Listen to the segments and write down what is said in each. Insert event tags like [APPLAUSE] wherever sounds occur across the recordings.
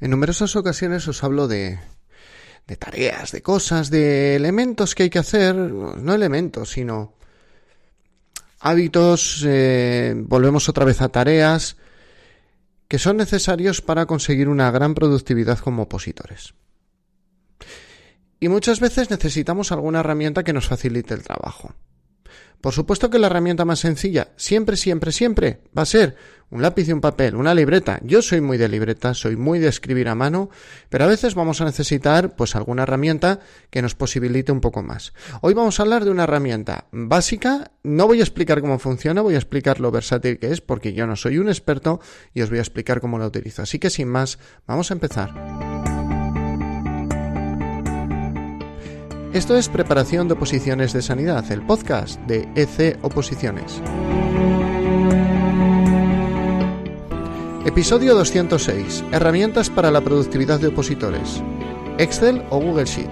En numerosas ocasiones os hablo de, de tareas, de cosas, de elementos que hay que hacer, no elementos, sino hábitos, eh, volvemos otra vez a tareas que son necesarios para conseguir una gran productividad como opositores. Y muchas veces necesitamos alguna herramienta que nos facilite el trabajo. Por supuesto que la herramienta más sencilla, siempre, siempre, siempre, va a ser un lápiz y un papel, una libreta. Yo soy muy de libreta, soy muy de escribir a mano, pero a veces vamos a necesitar pues alguna herramienta que nos posibilite un poco más. Hoy vamos a hablar de una herramienta básica, no voy a explicar cómo funciona, voy a explicar lo versátil que es porque yo no soy un experto y os voy a explicar cómo la utilizo. Así que sin más, vamos a empezar. Esto es Preparación de Oposiciones de Sanidad, el podcast de EC Oposiciones. Episodio 206. Herramientas para la productividad de opositores. Excel o Google Sheet.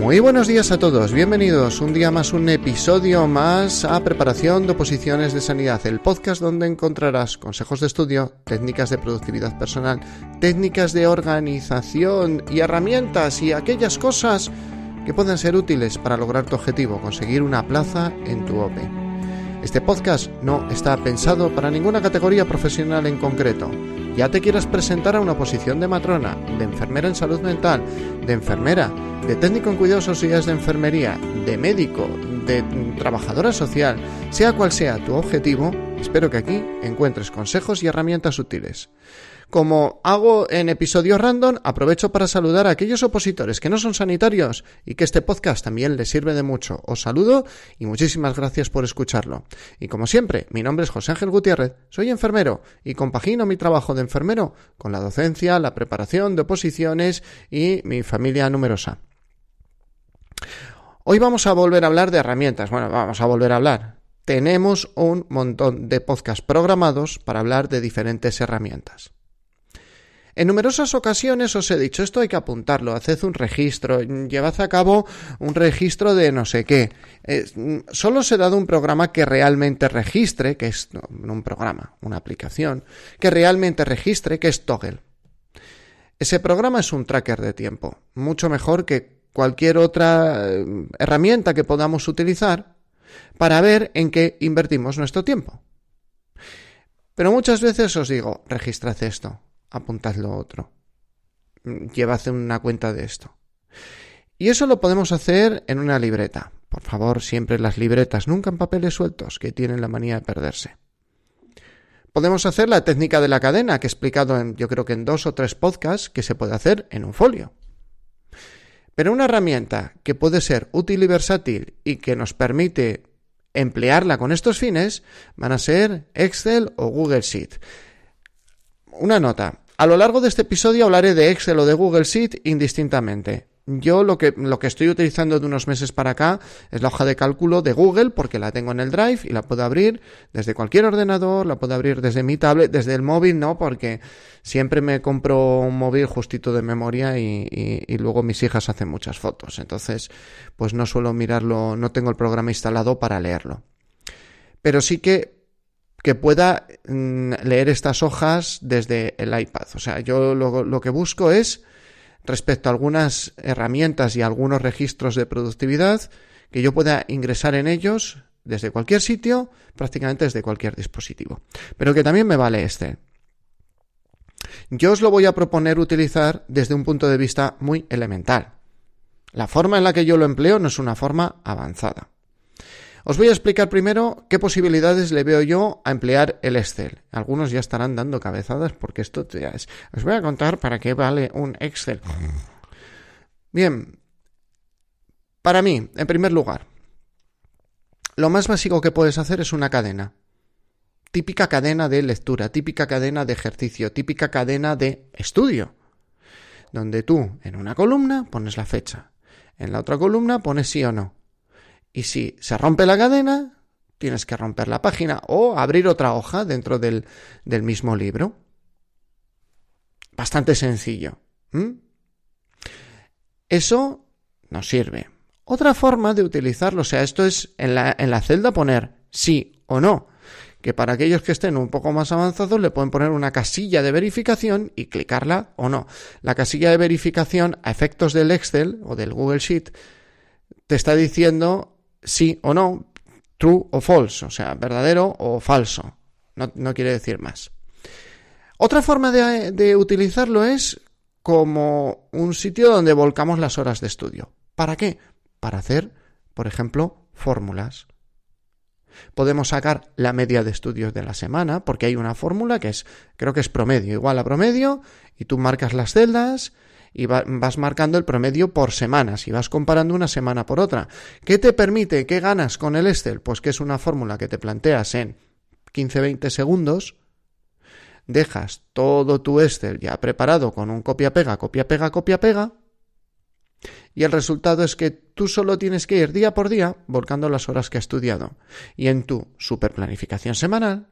Muy buenos días a todos, bienvenidos un día más, un episodio más a Preparación de Oposiciones de Sanidad, el podcast donde encontrarás consejos de estudio, técnicas de productividad personal, técnicas de organización y herramientas y aquellas cosas que pueden ser útiles para lograr tu objetivo, conseguir una plaza en tu OPE. Este podcast no está pensado para ninguna categoría profesional en concreto. Ya te quieras presentar a una posición de matrona, de enfermera en salud mental, de enfermera, de técnico en cuidados auxiliares de enfermería, de médico, de trabajadora social, sea cual sea tu objetivo, espero que aquí encuentres consejos y herramientas útiles. Como hago en episodios random, aprovecho para saludar a aquellos opositores que no son sanitarios y que este podcast también les sirve de mucho. Os saludo y muchísimas gracias por escucharlo. Y como siempre, mi nombre es José Ángel Gutiérrez, soy enfermero y compagino mi trabajo de enfermero con la docencia, la preparación de oposiciones y mi familia numerosa. Hoy vamos a volver a hablar de herramientas. Bueno, vamos a volver a hablar. Tenemos un montón de podcasts programados para hablar de diferentes herramientas. En numerosas ocasiones os he dicho, esto hay que apuntarlo, haced un registro, llevad a cabo un registro de no sé qué. solo os he dado un programa que realmente registre, que es un programa, una aplicación, que realmente registre, que es Toggle. Ese programa es un tracker de tiempo, mucho mejor que cualquier otra eh, herramienta que podamos utilizar para ver en qué invertimos nuestro tiempo. Pero muchas veces os digo, registrad esto, apuntad lo otro, llevad una cuenta de esto. Y eso lo podemos hacer en una libreta. Por favor, siempre las libretas, nunca en papeles sueltos, que tienen la manía de perderse. Podemos hacer la técnica de la cadena, que he explicado en, yo creo que en dos o tres podcasts, que se puede hacer en un folio. Pero una herramienta que puede ser útil y versátil y que nos permite emplearla con estos fines van a ser Excel o Google Sheet. Una nota. A lo largo de este episodio hablaré de Excel o de Google Sheet indistintamente. Yo lo que, lo que estoy utilizando de unos meses para acá es la hoja de cálculo de Google porque la tengo en el Drive y la puedo abrir desde cualquier ordenador, la puedo abrir desde mi tablet, desde el móvil no, porque siempre me compro un móvil justito de memoria y, y luego mis hijas hacen muchas fotos. Entonces, pues no suelo mirarlo, no tengo el programa instalado para leerlo. Pero sí que que pueda mm, leer estas hojas desde el iPad. O sea, yo lo, lo, que busco es respecto a algunas herramientas y algunos registros de productividad que yo pueda ingresar en ellos desde cualquier sitio, prácticamente desde cualquier dispositivo. Pero que también me vale este. Yo os lo voy a proponer utilizar desde un punto de vista muy elemental. La forma en la que yo lo empleo no es una forma avanzada. Os voy a explicar primero qué posibilidades le veo yo a emplear el Excel. Algunos ya estarán dando cabezadas porque esto ya es. Os voy a contar para qué vale un Excel. Bien, para mí, en primer lugar, lo más básico que puedes hacer es una cadena. Típica cadena de lectura, típica cadena de ejercicio, típica cadena de estudio. Donde tú en una columna pones la fecha, en la otra columna pones sí o no y si se rompe la cadena, tienes que romper la página o abrir otra hoja dentro del, del mismo libro. Bastante sencillo. Eso nos sirve. Otra forma de utilizarlo, o sea, esto es en la, en la celda poner sí o no. que para aquellos que estén un poco más avanzados le pueden poner una casilla de verificación y clicarla o no. La casilla de verificación a efectos del Excel o del Google Sheet te está diciendo sí o no, true o false, o sea, verdadero o falso. No, quiere decir más. Otra forma de, de utilizarlo es como un sitio donde volcamos las horas de estudio. ¿Para qué? Para hacer, por ejemplo, fórmulas. Podemos sacar la media de estudios de la semana, porque hay una fórmula que es, creo que es promedio, igual a promedio, y tú marcas las celdas y vas marcando el promedio por semanas y vas comparando una semana por otra. ¿Qué te permite? ¿Qué ganas con el Excel? Pues que es una fórmula que te planteas en 15-20 segundos, dejas todo tu Excel ya preparado con un copia-pega, copia-pega, copia-pega, y el resultado es que tú solo tienes que ir día por día volcando las horas que has estudiado. Y en tu superplanificación semanal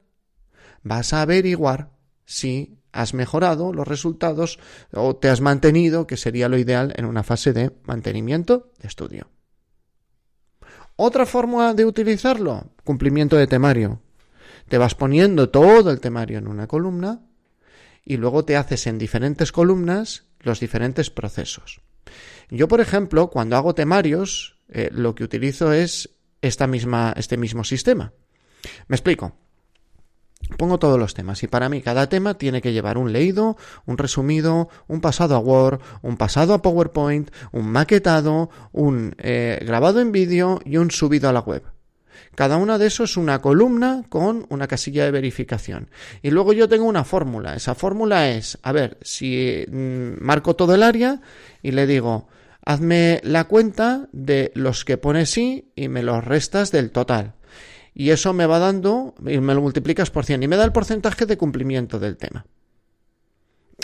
vas a averiguar si has mejorado los resultados o te has mantenido, que sería lo ideal en una fase de mantenimiento de estudio. Otra forma de utilizarlo, cumplimiento de temario. Te vas poniendo todo el temario en una columna y luego te haces en diferentes columnas los diferentes procesos. Yo, por ejemplo, cuando hago temarios, eh, lo que utilizo es esta misma, este mismo sistema. Me explico. Pongo todos los temas y para mí cada tema tiene que llevar un leído, un resumido, un pasado a Word, un pasado a PowerPoint, un maquetado, un eh, grabado en vídeo y un subido a la web. Cada una de esos es una columna con una casilla de verificación. Y luego yo tengo una fórmula. Esa fórmula es, a ver, si mm, marco todo el área y le digo, hazme la cuenta de los que pone sí y me los restas del total. Y eso me va dando, y me lo multiplicas por 100, y me da el porcentaje de cumplimiento del tema.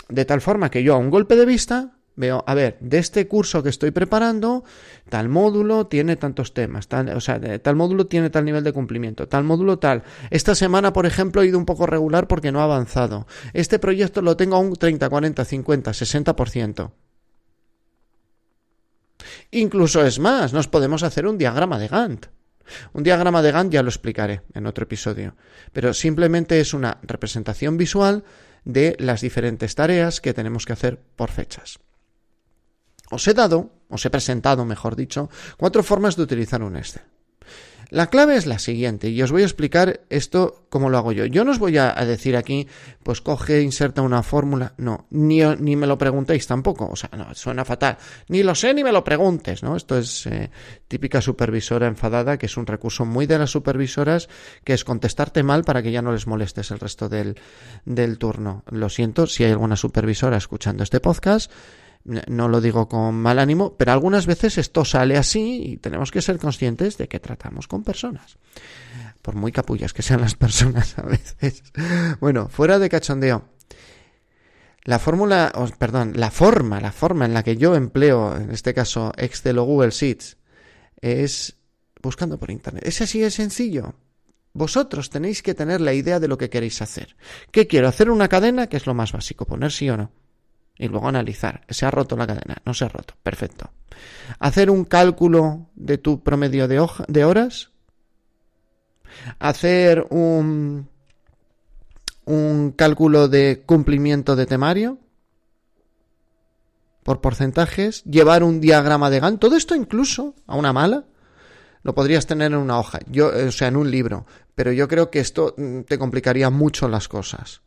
De tal forma que yo a un golpe de vista veo, a ver, de este curso que estoy preparando, tal módulo tiene tantos temas, tal, o sea, tal módulo tiene tal nivel de cumplimiento, tal módulo tal. Esta semana, por ejemplo, he ido un poco regular porque no ha avanzado. Este proyecto lo tengo a un 30, 40, 50, 60%. Incluso es más, nos podemos hacer un diagrama de Gantt. Un diagrama de Gantt ya lo explicaré en otro episodio, pero simplemente es una representación visual de las diferentes tareas que tenemos que hacer por fechas. Os he dado, os he presentado, mejor dicho, cuatro formas de utilizar un Excel. La clave es la siguiente, y os voy a explicar esto cómo lo hago yo. Yo no os voy a, decir aquí, pues coge, inserta una fórmula. No, ni, ni, me lo preguntéis tampoco. O sea, no, suena fatal. Ni lo sé ni me lo preguntes, ¿no? Esto es eh, típica supervisora enfadada, que es un recurso muy de las supervisoras, que es contestarte mal para que ya no les molestes el resto del, del turno. Lo siento si hay alguna supervisora escuchando este podcast no lo digo con mal ánimo, pero algunas veces esto sale así y tenemos que ser conscientes de que tratamos con personas. Por muy capullas que sean las personas a veces. Bueno, fuera de cachondeo. La fórmula, perdón, la forma, la forma en la que yo empleo, en este caso Excel o Google Sheets, es buscando por Internet. Es así de sencillo. Vosotros tenéis que tener la idea de lo que queréis hacer. ¿Qué quiero? Hacer una cadena, que es lo más básico, poner sí o no y luego analizar. ¿Se ha roto la cadena? No se ha roto. Perfecto. Hacer un cálculo de tu promedio de, hoja, de horas. Hacer un, un cálculo de cumplimiento de temario por porcentajes, llevar un diagrama de Gantt, todo esto incluso a una mala, lo podrías tener en una hoja, yo, o sea, en un libro, pero yo creo que esto mm, te complicaría mucho las cosas.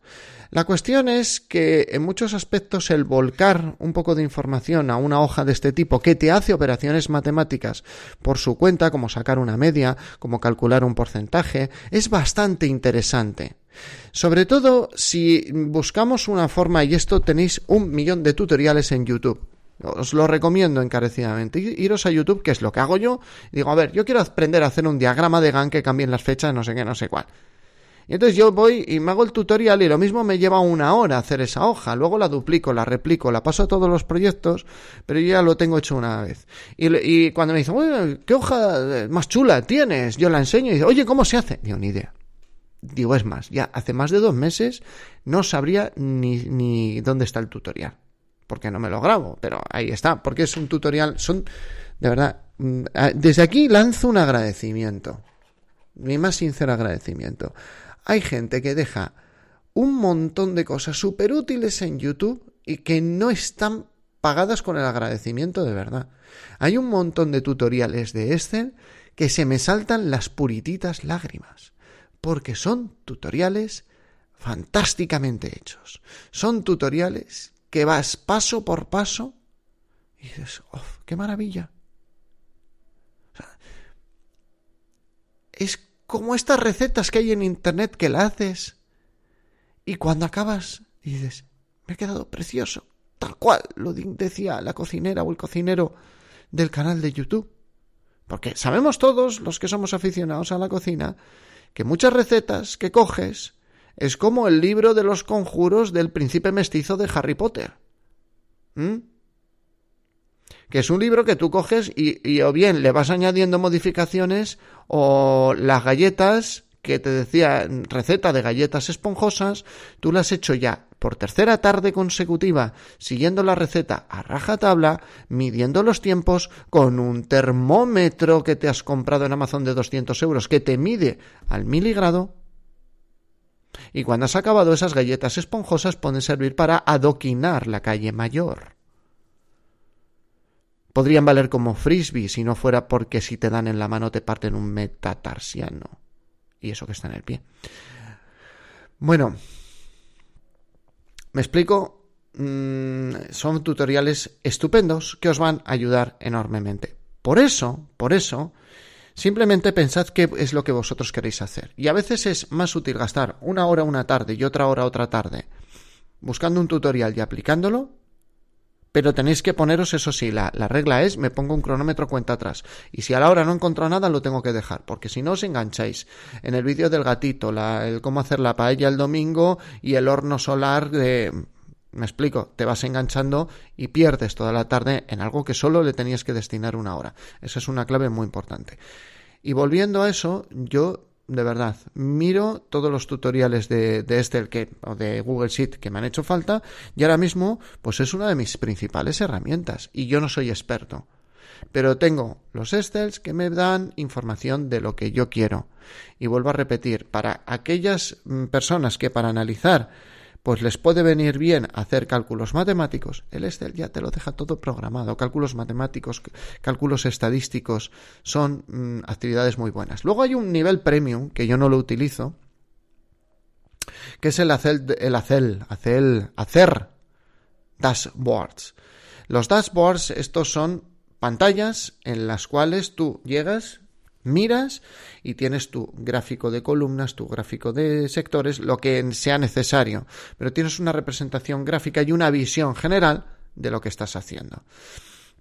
La cuestión es que en muchos aspectos el volcar un poco de información a una hoja de este tipo que te hace operaciones matemáticas por su cuenta, como sacar una media, como calcular un porcentaje, es bastante interesante. Sobre todo si buscamos una forma, y esto tenéis un millón de tutoriales en YouTube. Os lo recomiendo encarecidamente. Iros a YouTube, que es lo que hago yo. Digo, a ver, yo quiero aprender a hacer un diagrama de GAN que cambien las fechas, no sé qué, no sé cuál. Y entonces yo voy y me hago el tutorial y lo mismo me lleva una hora hacer esa hoja. Luego la duplico, la replico, la paso a todos los proyectos, pero yo ya lo tengo hecho una vez. Y, cuando me dicen, ¿qué hoja más chula tienes? Yo la enseño y dice, oye, ¿cómo se hace? Digo, ni idea. Digo, es más, ya hace más de dos meses no sabría ni, ni dónde está el tutorial. Porque no me lo grabo, pero ahí está. Porque es un tutorial, son, de verdad, mm, desde aquí lanzo un agradecimiento. Mi más sincero agradecimiento hay gente que deja un montón de cosas súper útiles en YouTube y que no están pagadas con el agradecimiento de verdad. Hay un montón de tutoriales de Excel que se me saltan las purititas lágrimas, porque son tutoriales fantásticamente hechos. Son tutoriales que vas paso por paso y dices, ¡oh, qué maravilla! es como estas recetas que hay en Internet que la haces y cuando acabas dices, me ha quedado precioso, tal cual lo decía la cocinera o el cocinero del canal de YouTube. Porque sabemos todos, los que somos aficionados a la cocina, que muchas recetas que coges es como el libro de los conjuros del príncipe mestizo de Harry Potter. ¿Mm? Que es un libro que tú coges y, y, o bien le vas añadiendo modificaciones o las galletas que te decía receta de galletas esponjosas, tú las has hecho ya por tercera tarde consecutiva, siguiendo la receta a rajatabla, midiendo los tiempos con un termómetro que te has comprado en Amazon de 200 euros que te mide al miligrado y cuando has acabado esas galletas esponjosas pueden servir para adoquinar la calle mayor. Podrían valer como frisbee si no fuera porque si te dan en la mano te parten un metatarsiano. Y eso que está en el pie. Bueno, ¿me explico? Mm, son tutoriales estupendos que os van a ayudar enormemente. Por eso, por eso, Simplemente pensad qué es lo que vosotros queréis hacer. Y a veces es más útil gastar una hora una tarde y otra hora otra tarde buscando un tutorial y aplicándolo. Pero tenéis que poneros, eso sí, la, regla es, me pongo un cronómetro cuenta atrás. Y si a la hora no encuentro nada, lo tengo que dejar. Porque si no os engancháis en el vídeo del gatito, la, el cómo hacer la paella el domingo y el horno solar de... Me explico, te vas enganchando y pierdes toda la tarde en algo que solo le tenías que destinar una hora. Esa es una clave muy importante. Y volviendo a eso, yo de verdad miro todos los tutoriales de, de Excel que, o de Google Sheet que me han hecho falta y ahora mismo pues es una de mis principales herramientas y yo no soy experto. Pero tengo los Excels que me dan información de lo que yo quiero. Y vuelvo a repetir, para aquellas mm, personas que para analizar pues les puede venir bien hacer cálculos matemáticos, el Excel ya te lo deja todo programado. Cálculos matemáticos, cálculos estadísticos son mm, actividades muy buenas. Luego hay un nivel premium que yo no lo utilizo, que es el hacer, el hacer, hacer dashboards. Los dashboards, estos son pantallas en las cuales tú llegas, miras y tienes tu gráfico de columnas, tu gráfico de sectores, lo que sea necesario, pero tienes una representación gráfica y una visión general de lo que estás haciendo.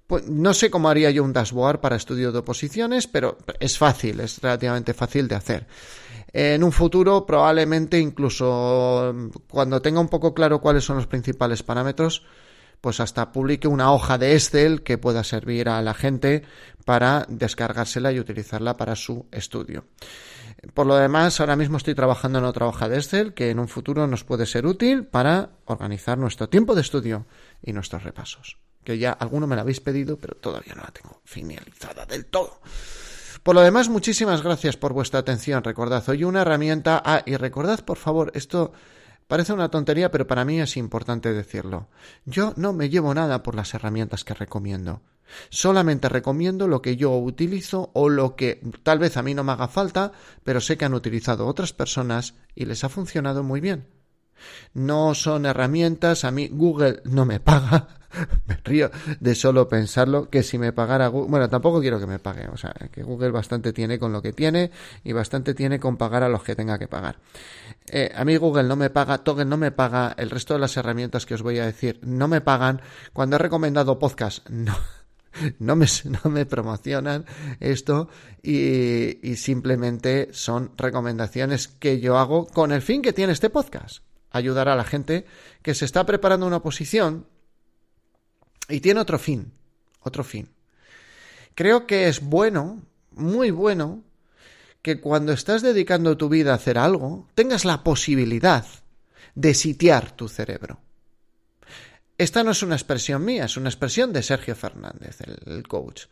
Pues no sé cómo haría yo un dashboard para estudio de oposiciones, pero es fácil, es relativamente fácil de hacer. En un futuro, probablemente incluso cuando tenga un poco claro cuáles son los principales parámetros, pues hasta publique una hoja de Excel que pueda servir a la gente para descargársela y utilizarla para su estudio. Por lo demás, ahora mismo estoy trabajando en otra hoja de Excel que en un futuro nos puede ser útil para organizar nuestro tiempo de estudio y nuestros repasos. Que ya alguno me la habéis pedido, pero todavía no la tengo finalizada del todo. Por lo demás, muchísimas gracias por vuestra atención. Recordad, hoy una herramienta. Ah, y recordad, por favor, esto Parece una tontería, pero para mí es importante decirlo. Yo no me llevo nada por las herramientas que recomiendo. Solamente recomiendo lo que yo utilizo o lo que tal vez a mí no me haga falta, pero sé que han utilizado otras personas y les ha funcionado muy bien. No son herramientas, a mí Google no me paga, [LAUGHS] me río de solo pensarlo, que si me pagara Google, bueno, tampoco quiero que me pague, o sea, que Google bastante tiene con lo que tiene y bastante tiene con pagar a los que tenga que pagar. Eh, a mí Google no me paga, Toggle no me paga, el resto de las herramientas que os voy a decir no me pagan. Cuando he recomendado podcast, [LAUGHS] no. No me, no me promocionan esto y, y simplemente son recomendaciones que yo hago con el fin que tiene este podcast ayudar a la gente que se está preparando una oposición y tiene otro fin, otro fin. Creo que es bueno, muy bueno, que cuando estás dedicando tu vida a hacer algo, tengas la posibilidad de sitiar tu cerebro. Esta no es una expresión mía, es una expresión de Sergio Fernández, el, coach.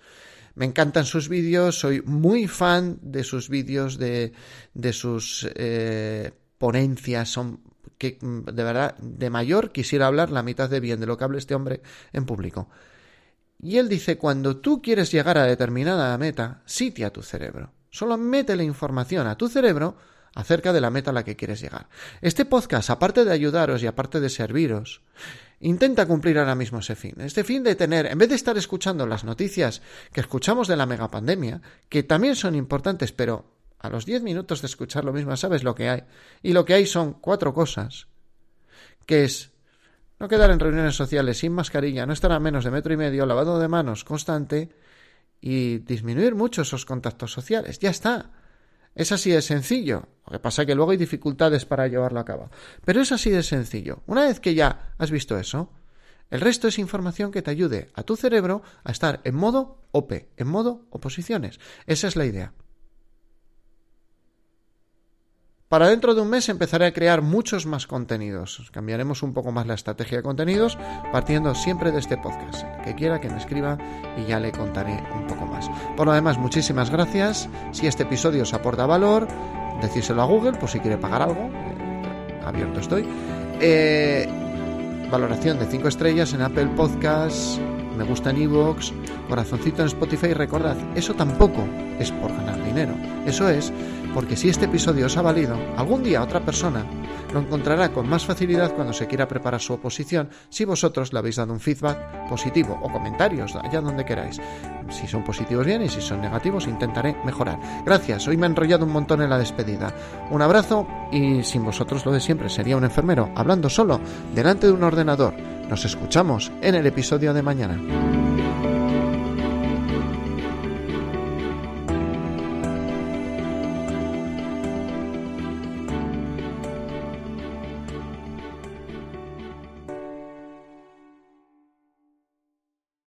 Me encantan sus vídeos, soy muy fan de sus vídeos, de, de sus eh, ponencias, son que de verdad de mayor quisiera hablar la mitad de bien de lo que habla este hombre en público. Y él dice, cuando tú quieres llegar a determinada meta, sitia tu cerebro. Solo mete la información a tu cerebro acerca de la meta a la que quieres llegar. Este podcast, aparte de ayudaros y aparte de serviros, intenta cumplir ahora mismo ese fin. Este fin de tener, en vez de estar escuchando las noticias que escuchamos de la megapandemia, que también son importantes, pero a los diez minutos de escuchar lo mismo sabes lo que hay. Y lo que hay son cuatro cosas, que es no quedar en reuniones sociales sin mascarilla, no estar a menos de metro y medio, lavado de manos constante y disminuir mucho esos contactos sociales. Ya está. Es así de sencillo. Lo que pasa es que luego hay dificultades para llevarlo a cabo. Pero es así de sencillo. Una vez que ya has visto eso, el resto es información que te ayude a tu cerebro a estar en modo OP, en modo oposiciones. Esa es la idea. Para dentro de un mes empezaré a crear muchos más contenidos. Cambiaremos un poco más la estrategia de contenidos partiendo siempre de este podcast. que quiera que me escriba y ya le contaré un poco más. Por lo demás, muchísimas gracias. Si este episodio os aporta valor, decírselo a Google por si quiere pagar algo. Eh, abierto estoy. Eh, valoración de 5 estrellas en Apple Podcasts. Me gusta en Evox, corazoncito en Spotify. Recordad, eso tampoco es por ganar dinero. Eso es porque si este episodio os ha valido, algún día otra persona lo encontrará con más facilidad cuando se quiera preparar su oposición si vosotros le habéis dado un feedback positivo o comentarios allá donde queráis. Si son positivos bien y si son negativos intentaré mejorar. Gracias, hoy me he enrollado un montón en la despedida. Un abrazo y sin vosotros lo de siempre sería un enfermero hablando solo delante de un ordenador. Nos escuchamos en el episodio de mañana.